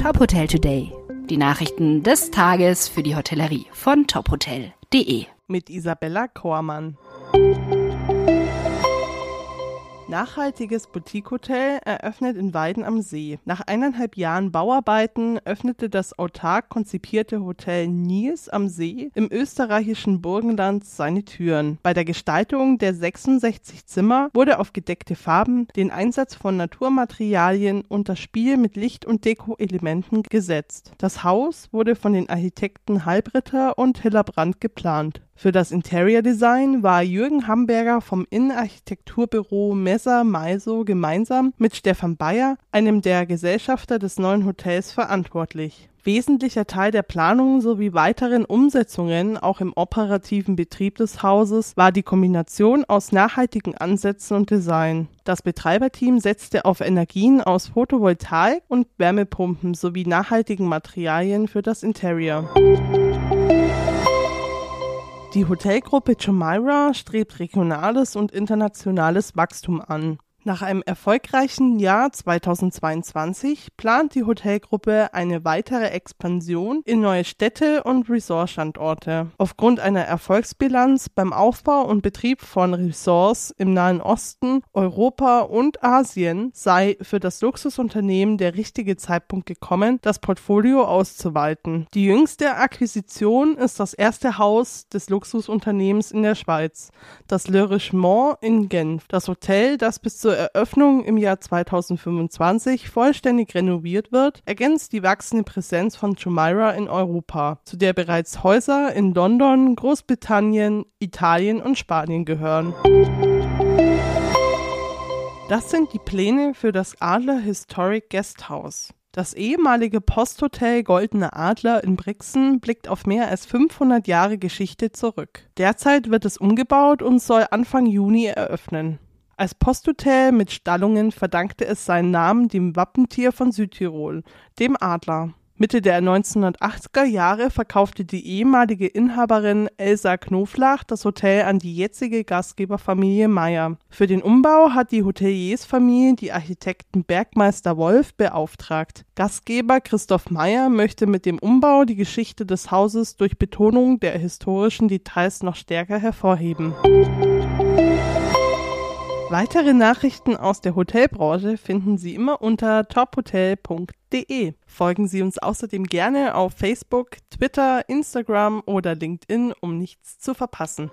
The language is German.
Top Hotel Today. Die Nachrichten des Tages für die Hotellerie von tophotel.de. Mit Isabella Kormann. Nachhaltiges Boutique-Hotel eröffnet in Weiden am See. Nach eineinhalb Jahren Bauarbeiten öffnete das autark konzipierte Hotel Nies am See im österreichischen Burgenland seine Türen. Bei der Gestaltung der 66 Zimmer wurde auf gedeckte Farben, den Einsatz von Naturmaterialien und das Spiel mit Licht- und Deko-Elementen gesetzt. Das Haus wurde von den Architekten Halbritter und Hillebrand geplant. Für das Interior Design war Jürgen Hamberger vom Innenarchitekturbüro Messer Maiso gemeinsam mit Stefan Bayer, einem der Gesellschafter des neuen Hotels, verantwortlich. Wesentlicher Teil der Planung sowie weiteren Umsetzungen auch im operativen Betrieb des Hauses war die Kombination aus nachhaltigen Ansätzen und Design. Das Betreiberteam setzte auf Energien aus Photovoltaik und Wärmepumpen sowie nachhaltigen Materialien für das Interior. Die Hotelgruppe Jumeirah strebt regionales und internationales Wachstum an. Nach einem erfolgreichen Jahr 2022 plant die Hotelgruppe eine weitere Expansion in neue Städte und Resortstandorte. Aufgrund einer Erfolgsbilanz beim Aufbau und Betrieb von Resorts im Nahen Osten, Europa und Asien sei für das Luxusunternehmen der richtige Zeitpunkt gekommen, das Portfolio auszuweiten. Die jüngste Akquisition ist das erste Haus des Luxusunternehmens in der Schweiz, das Le Richemont in Genf. Das Hotel, das bis zur Eröffnung im Jahr 2025 vollständig renoviert wird, ergänzt die wachsende Präsenz von Jumeirah in Europa, zu der bereits Häuser in London, Großbritannien, Italien und Spanien gehören. Das sind die Pläne für das Adler Historic Guesthouse. Das ehemalige Posthotel Goldene Adler in Brixen blickt auf mehr als 500 Jahre Geschichte zurück. Derzeit wird es umgebaut und soll Anfang Juni eröffnen. Als Posthotel mit Stallungen verdankte es seinen Namen dem Wappentier von Südtirol, dem Adler. Mitte der 1980er Jahre verkaufte die ehemalige Inhaberin Elsa Knoflach das Hotel an die jetzige Gastgeberfamilie Meyer. Für den Umbau hat die Hoteliersfamilie die Architekten Bergmeister Wolf beauftragt. Gastgeber Christoph Meyer möchte mit dem Umbau die Geschichte des Hauses durch Betonung der historischen Details noch stärker hervorheben. Weitere Nachrichten aus der Hotelbranche finden Sie immer unter tophotel.de. Folgen Sie uns außerdem gerne auf Facebook, Twitter, Instagram oder LinkedIn, um nichts zu verpassen.